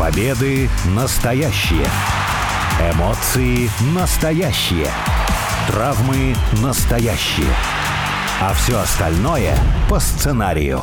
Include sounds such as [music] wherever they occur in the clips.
Победы настоящие. Эмоции настоящие. Травмы настоящие. А все остальное по сценарию.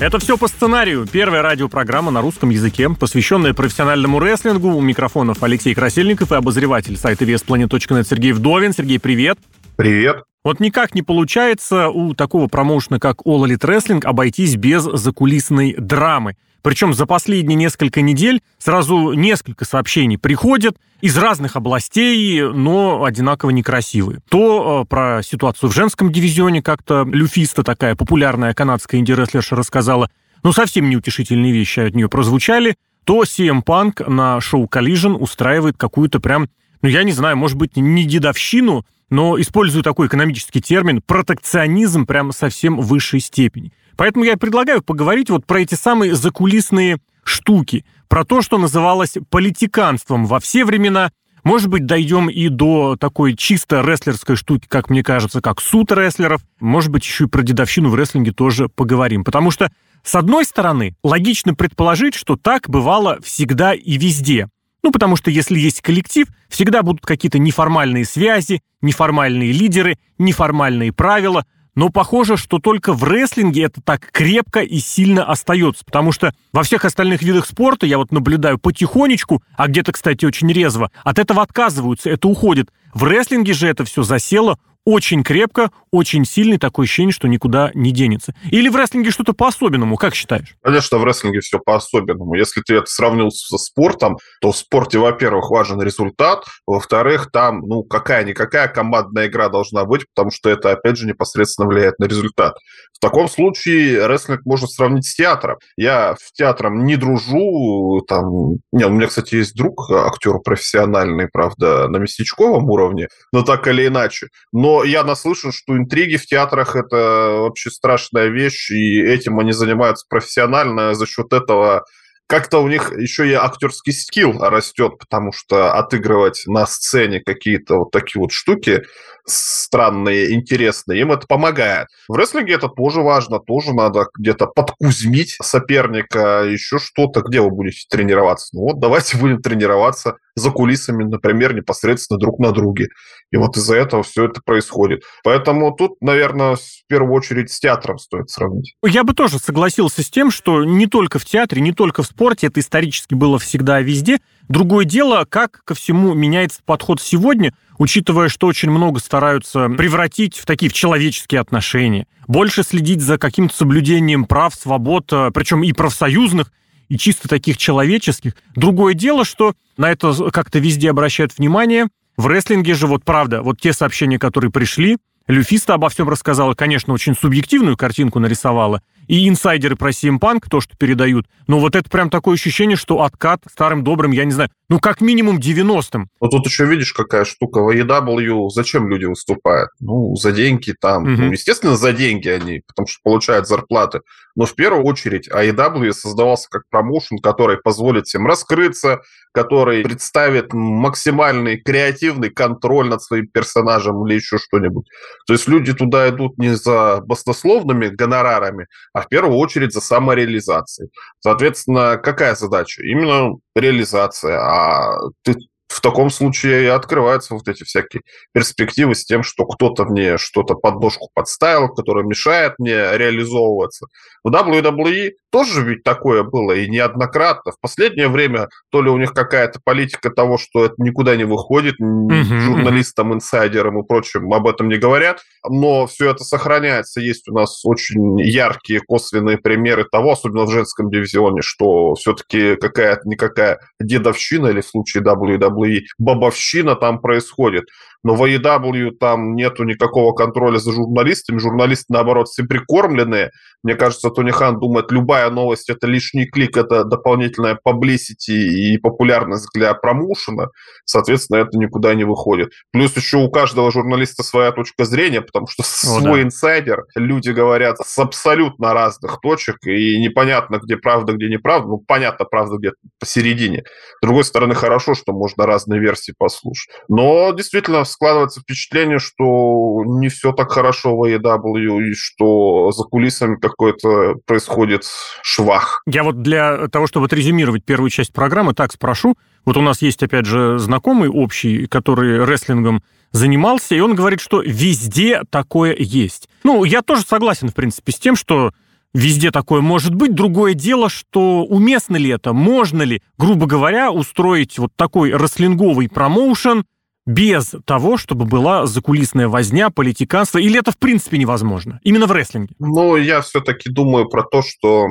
Это все по сценарию. Первая радиопрограмма на русском языке, посвященная профессиональному рестлингу. У микрофонов Алексей Красильников и обозреватель сайта VSPlanet.net Сергей Вдовин. Сергей, привет. Привет. Вот никак не получается у такого промоушена, как All Elite Wrestling, обойтись без закулисной драмы. Причем за последние несколько недель сразу несколько сообщений приходят из разных областей, но одинаково некрасивые. То э, про ситуацию в женском дивизионе как-то Люфиста, такая популярная канадская инди-рестлерша, рассказала. Ну, совсем неутешительные вещи от нее прозвучали. То CM Punk на шоу Collision устраивает какую-то прям, ну, я не знаю, может быть, не дедовщину, но использую такой экономический термин, протекционизм прямо совсем высшей степени. Поэтому я предлагаю поговорить вот про эти самые закулисные штуки, про то, что называлось политиканством во все времена. Может быть, дойдем и до такой чисто рестлерской штуки, как мне кажется, как суд рестлеров. Может быть, еще и про дедовщину в рестлинге тоже поговорим. Потому что, с одной стороны, логично предположить, что так бывало всегда и везде. Ну, потому что если есть коллектив, всегда будут какие-то неформальные связи, неформальные лидеры, неформальные правила – но похоже, что только в рестлинге это так крепко и сильно остается, потому что во всех остальных видах спорта я вот наблюдаю потихонечку, а где-то, кстати, очень резво, от этого отказываются, это уходит. В рестлинге же это все засело очень крепко, очень сильный, такое ощущение, что никуда не денется. Или в рестлинге что-то по-особенному, как считаешь? Конечно, в рестлинге все по-особенному. Если ты это сравнил со спортом, то в спорте, во-первых, важен результат, во-вторых, там, ну, какая-никакая командная игра должна быть, потому что это, опять же, непосредственно влияет на результат. В таком случае рестлинг можно сравнить с театром. Я в театром не дружу, там... Не, у меня, кстати, есть друг, актер профессиональный, правда, на местечковом уровне, но так или иначе. Но я наслышан, что интриги в театрах – это вообще страшная вещь, и этим они занимаются профессионально, за счет этого как-то у них еще и актерский скилл растет, потому что отыгрывать на сцене какие-то вот такие вот штуки странные, интересные, им это помогает. В рестлинге это тоже важно, тоже надо где-то подкузмить соперника, еще что-то, где вы будете тренироваться. Ну вот давайте будем тренироваться за кулисами, например, непосредственно друг на друге. И вот из-за этого все это происходит. Поэтому тут, наверное, в первую очередь с театром стоит сравнить. Я бы тоже согласился с тем, что не только в театре, не только в спорте, это исторически было всегда везде. Другое дело, как ко всему меняется подход сегодня, учитывая, что очень много стараются превратить в такие в человеческие отношения, больше следить за каким-то соблюдением прав, свобод, э, причем и профсоюзных, и чисто таких человеческих. Другое дело, что на это как-то везде обращают внимание. В рестлинге же вот правда, вот те сообщения, которые пришли, Люфиста обо всем рассказала, конечно, очень субъективную картинку нарисовала, и инсайдеры про CM Punk, то, что передают. Но вот это прям такое ощущение, что откат старым добрым, я не знаю, ну как минимум 90-м. Ну тут еще видишь, какая штука. В AEW зачем люди выступают? Ну, за деньги там. Угу. Ну, естественно, за деньги они, потому что получают зарплаты. Но в первую очередь AEW создавался как промоушен, который позволит всем раскрыться, который представит максимальный креативный контроль над своим персонажем или еще что-нибудь. То есть люди туда идут не за баснословными гонорарами, а в первую очередь за самореализацией. Соответственно, какая задача? Именно реализация. А ты в таком случае и открываются вот эти всякие перспективы с тем, что кто-то мне что-то под ножку подставил, которое мешает мне реализовываться. В WWE тоже ведь такое было и неоднократно. В последнее время то ли у них какая-то политика того, что это никуда не выходит, mm-hmm. журналистам, инсайдерам и прочим об этом не говорят, но все это сохраняется. Есть у нас очень яркие косвенные примеры того, особенно в женском дивизионе, что все-таки какая-то никакая дедовщина или в случае WWE бабовщина там происходит но в AEW там нету никакого контроля за журналистами, журналисты, наоборот, все прикормленные. Мне кажется, Тони Хан думает, любая новость – это лишний клик, это дополнительная publicity и популярность для промоушена, соответственно, это никуда не выходит. Плюс еще у каждого журналиста своя точка зрения, потому что О, свой да. инсайдер, люди говорят с абсолютно разных точек, и непонятно, где правда, где неправда, ну, понятно, правда где-то посередине. С другой стороны, хорошо, что можно разные версии послушать. Но действительно, складывается впечатление, что не все так хорошо в AEW, и что за кулисами какой-то происходит швах. Я вот для того, чтобы отрезюмировать первую часть программы, так спрошу. Вот у нас есть, опять же, знакомый общий, который рестлингом занимался, и он говорит, что везде такое есть. Ну, я тоже согласен, в принципе, с тем, что везде такое может быть. Другое дело, что уместно ли это, можно ли, грубо говоря, устроить вот такой рестлинговый промоушен без того, чтобы была закулисная возня, политиканство, или это в принципе невозможно? Именно в рестлинге. Ну, я все-таки думаю про то, что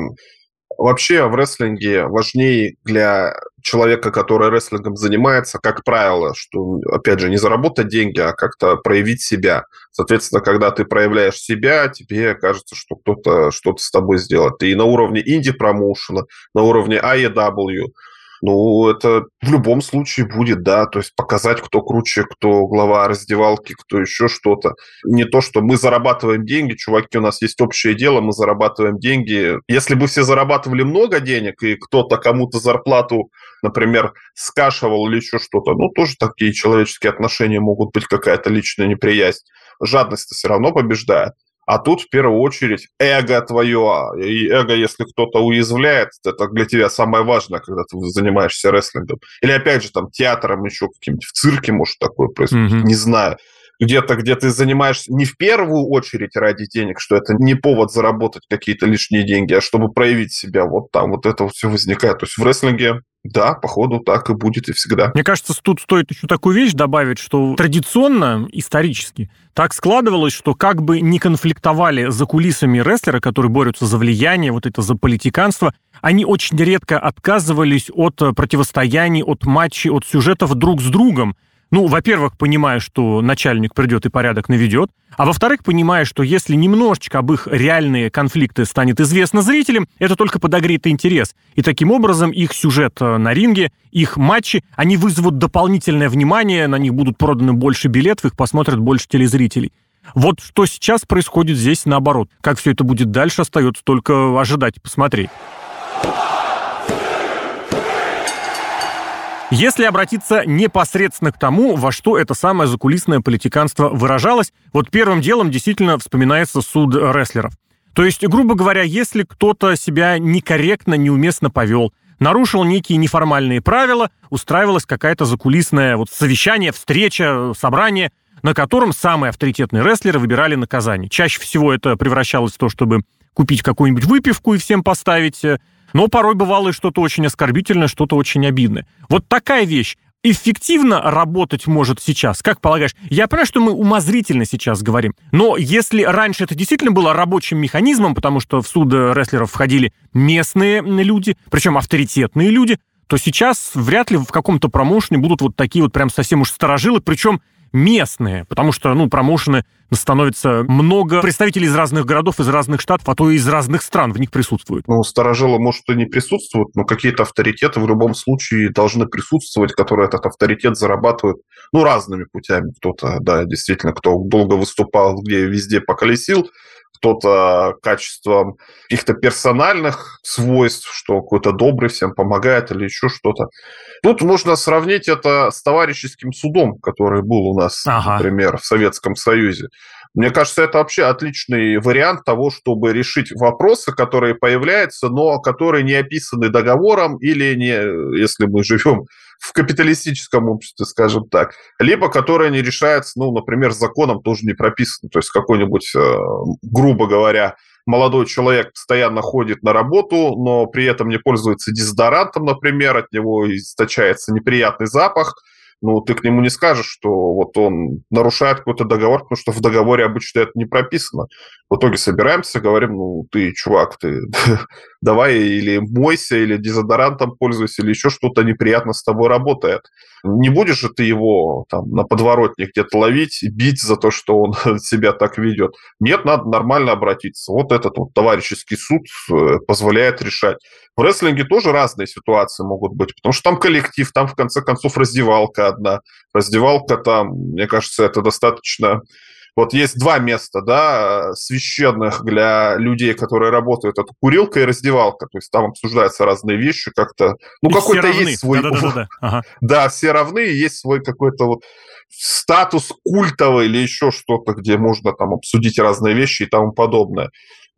Вообще в рестлинге важнее для человека, который рестлингом занимается, как правило, что, опять же, не заработать деньги, а как-то проявить себя. Соответственно, когда ты проявляешь себя, тебе кажется, что кто-то что-то с тобой сделает. И на уровне инди-промоушена, на уровне AEW, ну, это в любом случае будет, да, то есть показать, кто круче, кто глава раздевалки, кто еще что-то. Не то, что мы зарабатываем деньги, чуваки, у нас есть общее дело, мы зарабатываем деньги. Если бы все зарабатывали много денег, и кто-то кому-то зарплату, например, скашивал или еще что-то, ну, тоже такие человеческие отношения могут быть, какая-то личная неприязнь. Жадность все равно побеждает. А тут в первую очередь эго твое. И эго, если кто-то уязвляет, это для тебя самое важное, когда ты занимаешься рестлингом. Или опять же там театром еще каким-нибудь, в цирке может такое происходить, mm-hmm. не знаю где-то, где ты занимаешься не в первую очередь ради денег, что это не повод заработать какие-то лишние деньги, а чтобы проявить себя. Вот там вот это все возникает. То есть в рестлинге да, походу так и будет и всегда. Мне кажется, тут стоит еще такую вещь добавить, что традиционно, исторически, так складывалось, что как бы не конфликтовали за кулисами рестлеры, которые борются за влияние, вот это за политиканство, они очень редко отказывались от противостояний, от матчей, от сюжетов друг с другом. Ну, во-первых, понимая, что начальник придет и порядок наведет, а во-вторых, понимая, что если немножечко об их реальные конфликты станет известно зрителям, это только подогреет интерес. И таким образом их сюжет э, на ринге, их матчи, они вызовут дополнительное внимание, на них будут проданы больше билетов, их посмотрят больше телезрителей. Вот что сейчас происходит здесь наоборот. Как все это будет дальше, остается только ожидать и посмотреть. Если обратиться непосредственно к тому, во что это самое закулисное политиканство выражалось, вот первым делом действительно вспоминается суд рестлеров. То есть, грубо говоря, если кто-то себя некорректно, неуместно повел, нарушил некие неформальные правила, устраивалось какая-то закулисное вот совещание, встреча, собрание, на котором самые авторитетные рестлеры выбирали наказание. Чаще всего это превращалось в то, чтобы купить какую-нибудь выпивку и всем поставить, э, но порой бывало и что-то очень оскорбительное, что-то очень обидное. Вот такая вещь эффективно работать может сейчас? Как полагаешь? Я понимаю, что мы умозрительно сейчас говорим, но если раньше это действительно было рабочим механизмом, потому что в суд рестлеров входили местные люди, причем авторитетные люди, то сейчас вряд ли в каком-то промоушене будут вот такие вот прям совсем уж сторожилы, причем местные, потому что, ну, промоушены становится много представителей из разных городов, из разных штатов, а то и из разных стран в них присутствуют. Ну, старожилы, может, и не присутствуют, но какие-то авторитеты в любом случае должны присутствовать, которые этот авторитет зарабатывают, ну, разными путями. Кто-то, да, действительно, кто долго выступал, где везде поколесил, кто-то качеством каких-то персональных свойств, что какой-то добрый всем помогает или еще что-то. Тут можно сравнить это с товарищеским судом, который был у нас, ага. например, в Советском Союзе. Мне кажется, это вообще отличный вариант того, чтобы решить вопросы, которые появляются, но которые не описаны договором или не, если мы живем в капиталистическом обществе, скажем так, либо которые не решаются, ну, например, законом тоже не прописано. То есть какой-нибудь, э, грубо говоря, молодой человек постоянно ходит на работу, но при этом не пользуется дезодорантом, например, от него источается неприятный запах – ну, ты к нему не скажешь, что вот он нарушает какой-то договор, потому что в договоре обычно это не прописано. В итоге собираемся, говорим, ну, ты, чувак, ты давай или мойся, или дезодорантом пользуйся, или еще что-то неприятно с тобой работает. Не будешь же ты его там на подворотне где-то ловить бить за то, что он [laughs] себя так ведет. Нет, надо нормально обратиться. Вот этот вот товарищеский суд э, позволяет решать. В рестлинге тоже разные ситуации могут быть, потому что там коллектив, там в конце концов раздевалка одна. Раздевалка там, мне кажется, это достаточно Вот есть два места, да, священных для людей, которые работают. Это курилка и раздевалка. То есть там обсуждаются разные вещи как-то. Ну, какой-то есть свой... Да-да-да. [laughs] Ага. Да, все равны, есть свой какой-то вот статус культовый или еще что-то, где можно там обсудить разные вещи и тому подобное.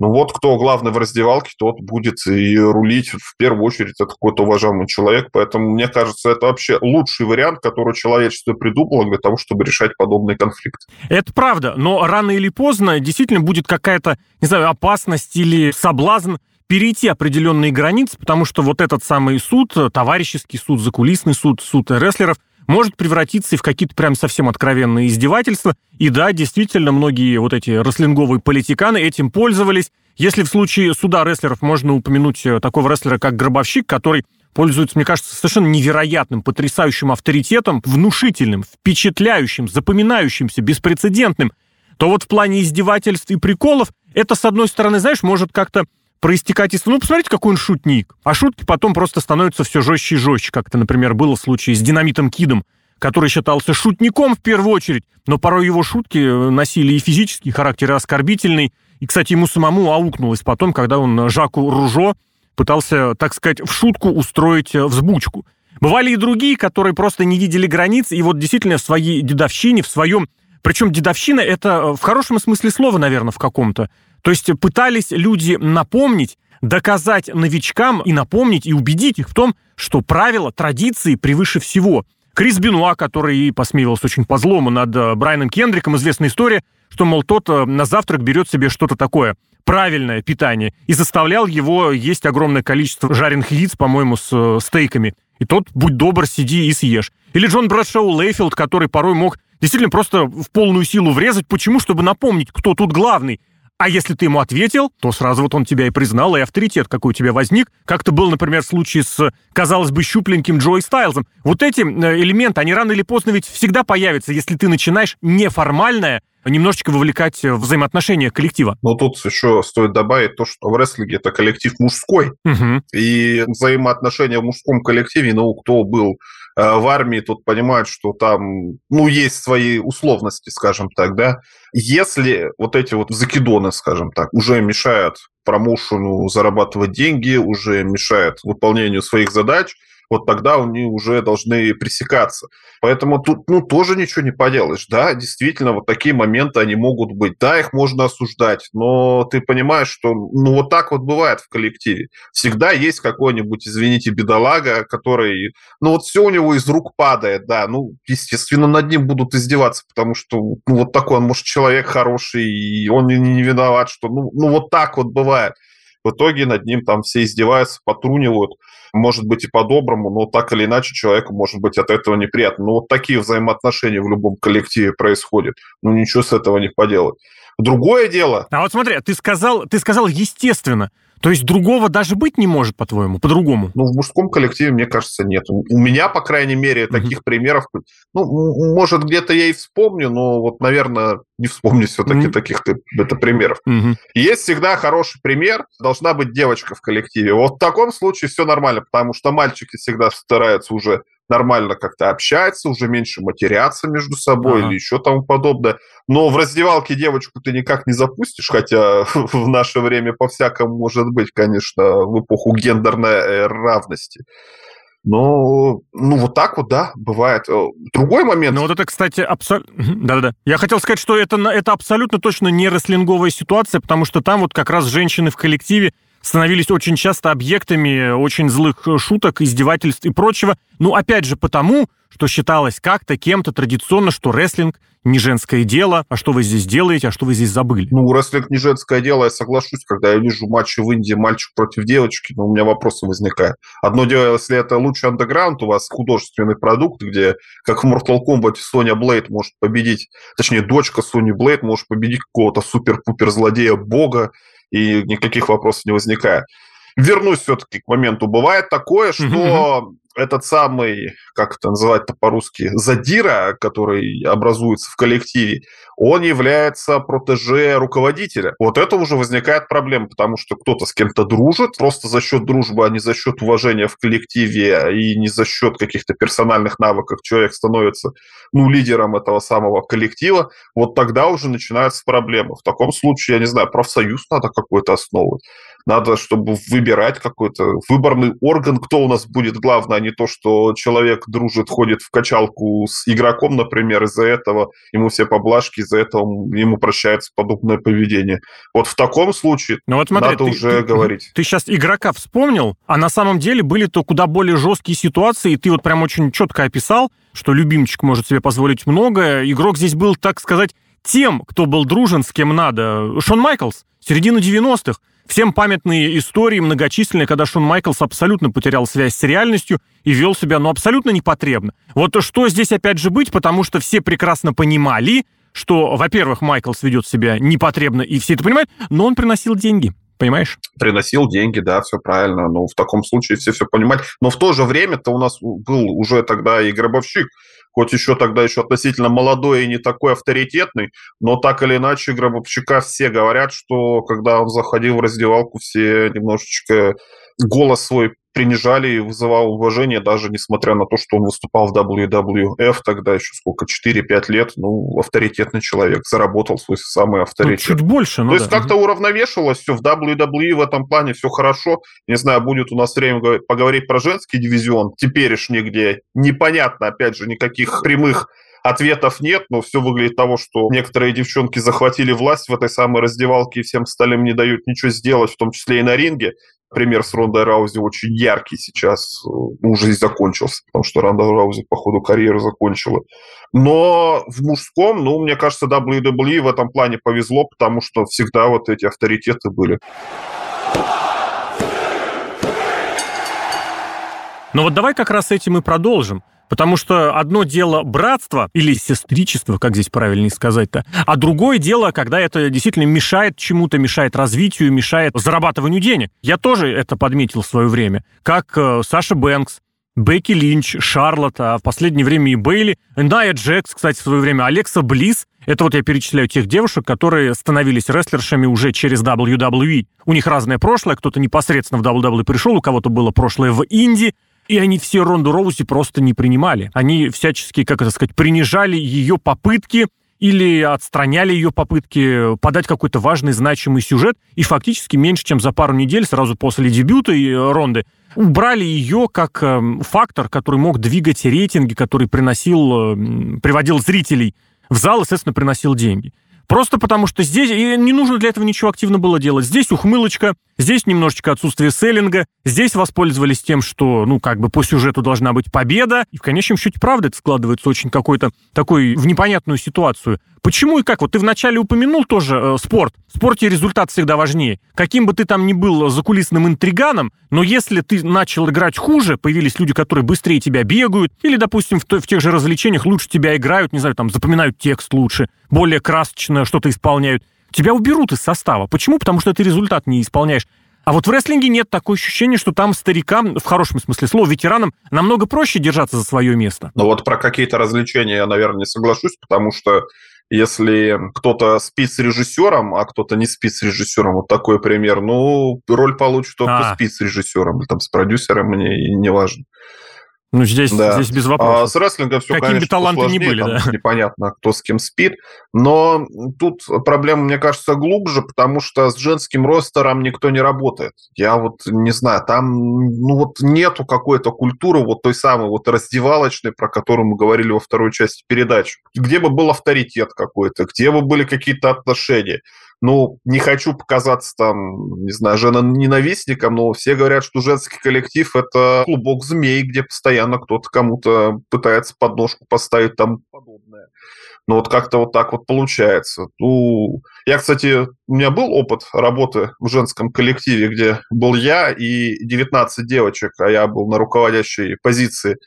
Ну вот кто главный в раздевалке, тот будет и рулить. В первую очередь это какой-то уважаемый человек. Поэтому, мне кажется, это вообще лучший вариант, который человечество придумало для того, чтобы решать подобный конфликт. Это правда, но рано или поздно действительно будет какая-то, не знаю, опасность или соблазн перейти определенные границы, потому что вот этот самый суд, товарищеский суд, закулисный суд, суд рестлеров – может превратиться и в какие-то прям совсем откровенные издевательства. И да, действительно, многие вот эти рестлинговые политиканы этим пользовались. Если в случае суда рестлеров можно упомянуть э, такого рестлера, как Гробовщик, который пользуется, мне кажется, совершенно невероятным, потрясающим авторитетом, внушительным, впечатляющим, запоминающимся, беспрецедентным, то вот в плане издевательств и приколов это, с одной стороны, знаешь, может как-то проистекать из... Ну, посмотрите, какой он шутник. А шутки потом просто становятся все жестче и жестче, как это, например, было в случае с Динамитом Кидом, который считался шутником в первую очередь, но порой его шутки э, носили и физический характер, и оскорбительный. И, кстати, ему самому аукнулось потом, когда он Жаку Ружо пытался, так сказать, в шутку устроить э, взбучку. Бывали и другие, которые просто не видели границ, и вот действительно в своей дедовщине, в своем... Причем дедовщина — это э, в хорошем смысле слова, наверное, в каком-то. То есть пытались люди напомнить, доказать новичкам и напомнить, и убедить их в том, что правила, традиции превыше всего. Крис Бенуа, который посмеивался очень по злому над э, Брайаном Кендриком, известная история, что, мол, тот э, на завтрак берет себе что-то такое, правильное питание, и заставлял его есть огромное количество жареных яиц, по-моему, с стейками. И тот, будь добр, сиди и съешь. Или Джон Брэдшоу Лейфилд, который порой мог действительно просто в полную силу врезать. Почему? Чтобы напомнить, кто тут главный. А если ты ему ответил, то сразу вот он тебя и признал, и авторитет какой у тебя возник. Как-то был, например, случай с, казалось бы, щупленьким Джой Стайлзом. Вот эти э, элементы, они рано или поздно ведь всегда появятся, если ты начинаешь неформальное немножечко вовлекать в взаимоотношения коллектива. Но тут еще стоит добавить то, что в рестлинге это коллектив мужской. Угу. И взаимоотношения в мужском коллективе, ну, кто был Э, в армии тут понимают, что там, ну, есть свои условности, скажем так, да. Если вот эти вот закидоны, скажем так, уже мешают промоушену зарабатывать деньги, уже мешают выполнению своих задач – вот тогда они уже должны пресекаться. Поэтому тут ну, тоже ничего не поделаешь. Да, действительно, вот такие моменты, они могут быть. Да, их можно осуждать, но ты понимаешь, что ну вот так вот бывает в коллективе. Всегда есть какой-нибудь, извините, бедолага, который, ну вот все у него из рук падает, да, ну, естественно, над ним будут издеваться, потому что ну вот такой он, может, человек хороший, и он не, виноват, что ну, ну вот так вот бывает. В итоге над ним там все издеваются, потрунивают может быть и по-доброму, но так или иначе человеку может быть от этого неприятно. Ну, вот такие взаимоотношения в любом коллективе происходят. Ну, ничего с этого не поделать. Другое дело... А вот смотри, ты сказал, ты сказал естественно. То есть другого даже быть не может, по-твоему, по-другому? Ну, в мужском коллективе, мне кажется, нет. У меня, по крайней мере, таких mm-hmm. примеров... Ну, может, где-то я и вспомню, но вот, наверное, не вспомню все-таки mm-hmm. таких это примеров. Mm-hmm. Есть всегда хороший пример. Должна быть девочка в коллективе. Вот в таком случае все нормально, потому что мальчики всегда стараются уже нормально как-то общаться, уже меньше матерятся между собой ага. или еще тому подобное. Но в раздевалке девочку ты никак не запустишь, хотя [laughs] в наше время по-всякому может быть, конечно, в эпоху гендерной э, равности. Но, ну, вот так вот, да, бывает. Э, другой момент... Ну, вот это, кстати, абсолютно... Да-да-да. Я хотел сказать, что это, это абсолютно точно не рестлинговая ситуация, потому что там вот как раз женщины в коллективе становились очень часто объектами очень злых шуток, издевательств и прочего. Ну, опять же, потому, что считалось как-то кем-то традиционно, что рестлинг не женское дело, а что вы здесь делаете, а что вы здесь забыли? Ну, рестлинг не женское дело, я соглашусь, когда я вижу матчи в Индии, мальчик против девочки, но у меня вопросы возникают. Одно дело, если это лучший андеграунд, у вас художественный продукт, где, как в Mortal Kombat, Соня Блейд может победить, точнее, дочка Сони Блейд может победить какого-то супер-пупер злодея бога, и никаких вопросов не возникает. Вернусь все-таки к моменту. Бывает такое, что. Этот самый, как это называть-то по-русски, задира, который образуется в коллективе, он является протеже руководителя. Вот это уже возникает проблема, потому что кто-то с кем-то дружит, просто за счет дружбы, а не за счет уважения в коллективе и не за счет каких-то персональных навыков человек становится ну, лидером этого самого коллектива, вот тогда уже начинаются проблемы. В таком случае, я не знаю, профсоюз надо какой-то основывать. Надо, чтобы выбирать какой-то выборный орган, кто у нас будет главное, а не то, что человек дружит, ходит в качалку с игроком, например, из-за этого ему все поблажки, из-за этого ему прощается подобное поведение. Вот в таком случае ну, вот смотри, надо ты, уже ты, говорить. Ты сейчас игрока вспомнил, а на самом деле были то куда более жесткие ситуации, и ты вот прям очень четко описал, что любимчик может себе позволить многое. Игрок здесь был, так сказать, тем, кто был дружен с кем надо. Шон Майклс, середина 90-х. Всем памятные истории многочисленные, когда Шон Майклс абсолютно потерял связь с реальностью и вел себя, ну, абсолютно непотребно. Вот что здесь опять же быть, потому что все прекрасно понимали, что, во-первых, Майклс ведет себя непотребно, и все это понимают, но он приносил деньги. Понимаешь? Приносил деньги, да, все правильно. Ну, в таком случае все все понимают. Но в то же время-то у нас был уже тогда и гробовщик, хоть еще тогда еще относительно молодой и не такой авторитетный, но так или иначе Гробовщика все говорят, что когда он заходил в раздевалку, все немножечко голос свой принижали и вызывал уважение, даже несмотря на то, что он выступал в WWF тогда еще сколько, 4-5 лет, ну, авторитетный человек, заработал свой самый ну, авторитет. Ну, чуть больше, ну То да. есть как-то уравновешивалось все, в WWE в этом плане все хорошо. Не знаю, будет у нас время поговорить про женский дивизион, теперешний, где непонятно, опять же, никаких прямых ответов нет, но все выглядит того, что некоторые девчонки захватили власть в этой самой раздевалке и всем остальным не дают ничего сделать, в том числе и на ринге. Пример с Ронда Раузи очень яркий сейчас, э, уже здесь закончился, потому что Ронда Раузи по ходу карьеры закончила. Но в мужском, ну, мне кажется, WWE в этом плане повезло, потому что всегда вот эти авторитеты были. Но вот давай как раз этим и продолжим. Потому что одно дело братство или сестричество, как здесь правильнее сказать-то, а другое дело, когда это действительно мешает чему-то, мешает развитию, мешает зарабатыванию денег. Я тоже это подметил в свое время. Как э, Саша Бэнкс, Бекки Линч, Шарлотт, а в последнее время и Бейли, Ная Джекс, кстати, в свое время, Алекса Близ. Это вот я перечисляю тех девушек, которые становились рестлершами уже через WWE. У них разное прошлое, кто-то непосредственно в WWE пришел, у кого-то было прошлое в Индии, и они все Ронду Роузи просто не принимали. Они всячески, как это сказать, принижали ее попытки или отстраняли ее попытки подать какой-то важный, значимый сюжет, и фактически меньше, чем за пару недель, сразу после дебюта Ронды, убрали ее как э, фактор, который мог двигать рейтинги, который приносил, э, приводил зрителей в зал и, естественно, приносил деньги. Просто потому что здесь и не нужно для этого ничего активно было делать. Здесь ухмылочка, здесь немножечко отсутствие селлинга, здесь воспользовались тем, что, ну, как бы по сюжету должна быть победа, и в конечном счете, правда, это складывается очень какой-то такой в непонятную ситуацию. Почему и как? Вот ты вначале упомянул тоже э, спорт. В спорте результат всегда важнее. Каким бы ты там ни был закулисным интриганом, но если ты начал играть хуже, появились люди, которые быстрее тебя бегают, или, допустим, в, в тех же развлечениях лучше тебя играют, не знаю, там, запоминают текст лучше, более красочно что-то исполняют, тебя уберут из состава. Почему? Потому что ты результат не исполняешь. А вот в рестлинге нет такое ощущение, что там старикам, в хорошем смысле слова, ветеранам, намного проще держаться за свое место. Ну вот про какие-то развлечения я, наверное, не соглашусь, потому что если кто-то спит с режиссером, а кто-то не спит с режиссером, вот такой пример, ну, роль получит тот, кто а. спит с режиссером, или там с продюсером, мне не важно. Ну, здесь, да. здесь без вопросов. А с рестлингом все, Какими конечно, таланты не были, да. [laughs] Непонятно, кто с кем спит. Но тут проблема, мне кажется, глубже, потому что с женским ростером никто не работает. Я вот не знаю, там ну вот нету какой-то культуры вот той самой вот раздевалочной, про которую мы говорили во второй части передачи. Где бы был авторитет какой-то, где бы были какие-то отношения ну, не хочу показаться там, не знаю, жена-ненавистником, но все говорят, что женский коллектив – это клубок змей, где постоянно кто-то кому-то пытается подножку поставить там подобное. Ну, вот как-то вот так вот получается. Ну, я, кстати, у меня был опыт работы в женском коллективе, где был я и 19 девочек, а я был на руководящей позиции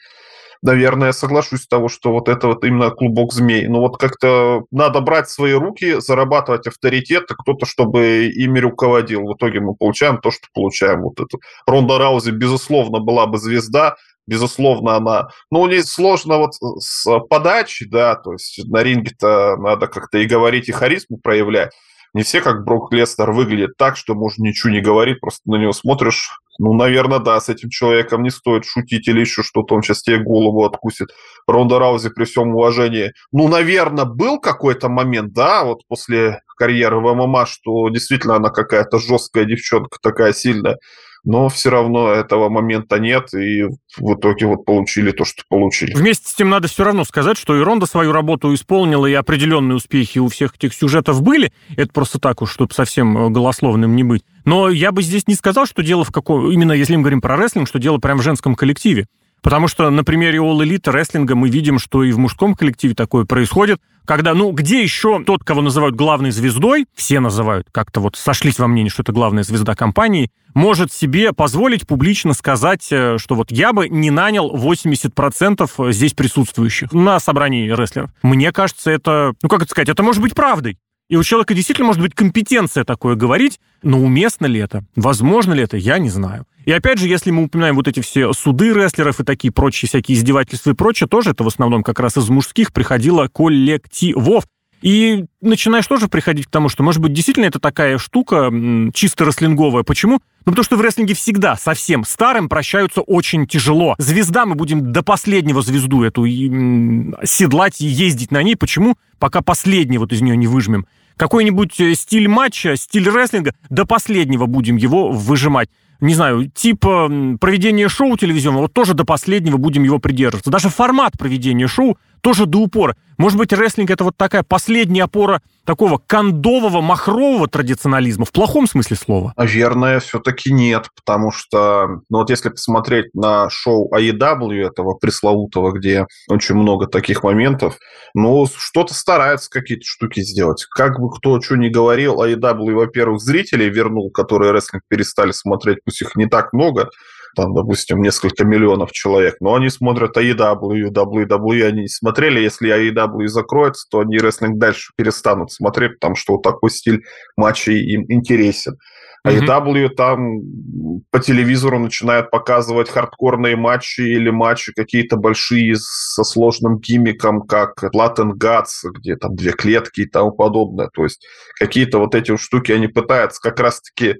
наверное, соглашусь с того, что вот это вот именно клубок змей. Но вот как-то надо брать свои руки, зарабатывать авторитет, кто-то, чтобы ими руководил. В итоге мы получаем то, что получаем. Вот это. Ронда Раузи, безусловно, была бы звезда, безусловно, она... Ну, у нее сложно вот с подачей, да, то есть на ринге-то надо как-то и говорить, и харизму проявлять. Не все, как Брок Лестер, выглядят так, что можно ничего не говорить, просто на него смотришь, ну, наверное, да, с этим человеком не стоит шутить или еще что-то, он сейчас тебе голову откусит. Ронда Раузи при всем уважении. Ну, наверное, был какой-то момент, да, вот после карьеры в ММА, что действительно она какая-то жесткая девчонка, такая сильная но все равно этого момента нет, и в итоге вот получили то, что получили. Вместе с тем надо все равно сказать, что Иронда свою работу исполнила, и определенные успехи у всех этих сюжетов были. Это просто так уж, чтобы совсем э, голословным не быть. Но я бы здесь не сказал, что дело в каком... Именно если мы говорим про рестлинг, что дело прям в женском коллективе. Потому что на примере All Elite рестлинга мы видим, что и в мужском коллективе такое происходит, когда, ну, где еще тот, кого называют главной звездой, все называют, как-то вот сошлись во мнении, что это главная звезда компании, может себе позволить публично сказать, э, что вот я бы не нанял 80% здесь присутствующих на собрании рестлеров. Мне кажется, это, ну, как это сказать, это может быть правдой. И у человека действительно может быть компетенция такое говорить, но уместно ли это? Возможно ли это? Я не знаю. И опять же, если мы упоминаем вот эти все суды рестлеров и такие прочие всякие издевательства и прочее, тоже это в основном как раз из мужских приходило коллективов. И начинаешь тоже приходить к тому, что, может быть, действительно это такая штука чисто рестлинговая. Почему? Ну, потому что в рестлинге всегда совсем старым прощаются очень тяжело. Звезда, мы будем до последнего звезду эту седлать и ездить на ней. Почему? Пока последний вот из нее не выжмем. Какой-нибудь э, стиль матча, стиль рестлинга, до последнего будем его выжимать не знаю, типа проведения шоу телевизионного, вот тоже до последнего будем его придерживаться. Даже формат проведения шоу тоже до упора. Может быть, рестлинг это вот такая последняя опора такого кондового, махрового традиционализма, в плохом смысле слова? Наверное, все-таки нет, потому что, ну вот если посмотреть на шоу AEW, этого пресловутого, где очень много таких моментов, ну, что-то стараются какие-то штуки сделать. Как бы кто что ни говорил, AEW, во-первых, зрителей вернул, которые рестлинг перестали смотреть, пусть их не так много, там, допустим, несколько миллионов человек, но они смотрят AEW, WWE, они смотрели, если AEW закроется, то они рестлинг дальше перестанут смотреть, потому что вот такой стиль матчей им интересен. А AEW там по телевизору начинают показывать хардкорные матчи или матчи какие-то большие со сложным гиммиком, как and Guts, где там две клетки и тому подобное. То есть какие-то вот эти вот штуки они пытаются как раз-таки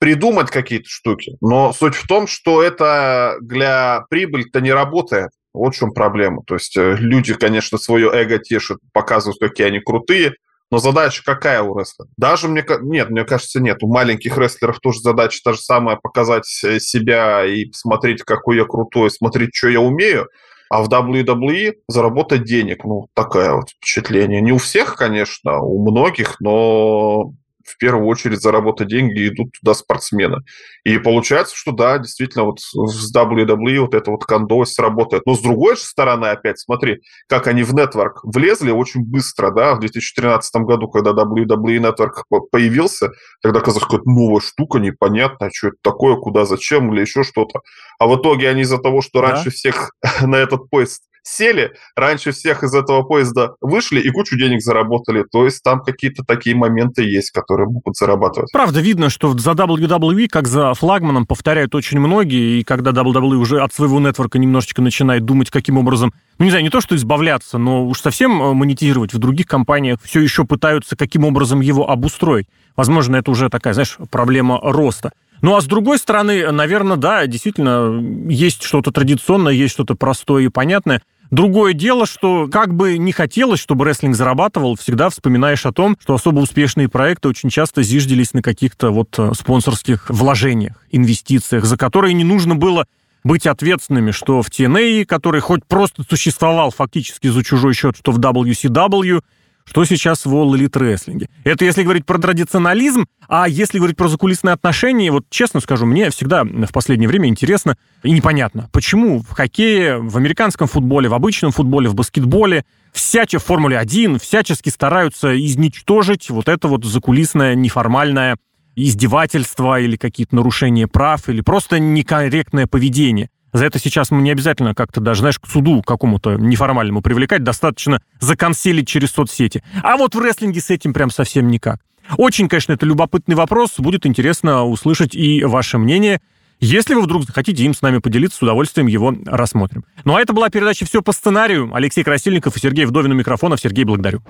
придумать какие-то штуки. Но суть в том, что это для прибыли-то не работает. Вот в чем проблема. То есть э, люди, конечно, свое эго тешат, показывают, какие они крутые, но задача какая у рестлера? Даже мне... Нет, мне кажется, нет. У маленьких рестлеров тоже задача та же самая, показать себя и посмотреть, какой я крутой, смотреть, что я умею. А в WWE заработать денег, ну, такое вот впечатление. Не у всех, конечно, у многих, но в первую очередь заработать деньги идут туда спортсмены. И получается, что да, действительно, вот с WWE вот это вот кондовость работает. Но с другой же стороны, опять смотри, как они в нетворк влезли очень быстро, да, в 2013 году, когда WWE Network появился, тогда казалось, какая-то новая штука, непонятная, что это такое, куда, зачем, или еще что-то. А в итоге они из-за того, что да? раньше всех [laughs] на этот поезд сели, раньше всех из этого поезда вышли и кучу денег заработали. То есть там какие-то такие моменты есть, которые могут зарабатывать. Правда, видно, что за WWE, как за флагманом, повторяют очень многие, и когда WWE уже от своего нетворка немножечко начинает думать, каким образом, ну не знаю, не то, что избавляться, но уж совсем э, монетизировать, в других компаниях все еще пытаются каким образом его обустроить. Возможно, это уже такая, знаешь, проблема роста. Ну, а с другой стороны, наверное, да, действительно, есть что-то традиционное, есть что-то простое и понятное. Другое дело, что как бы не хотелось, чтобы рестлинг зарабатывал, всегда вспоминаешь о том, что особо успешные проекты очень часто зиждились на каких-то вот э, спонсорских вложениях, инвестициях, за которые не нужно было быть ответственными, что в TNA, который хоть просто существовал фактически за чужой счет, что в WCW, что сейчас в All Elite Wrestling. Это если говорить про традиционализм, а если говорить про закулисные отношения, вот честно скажу, мне всегда в последнее время интересно и непонятно, почему в хоккее, в американском футболе, в обычном футболе, в баскетболе, всячески в Формуле 1 всячески стараются изничтожить вот это вот закулисное, неформальное издевательство или какие-то нарушения прав, или просто некорректное поведение. За это сейчас мы не обязательно как-то даже, знаешь, к суду какому-то неформальному привлекать, достаточно законселить через соцсети. А вот в рестлинге с этим прям совсем никак. Очень, конечно, это любопытный вопрос, будет интересно услышать и ваше мнение. Если вы вдруг захотите им с нами поделиться, с удовольствием его рассмотрим. Ну а это была передача «Все по сценарию». Алексей Красильников и Сергей Вдовин у микрофонов. Сергей, благодарю.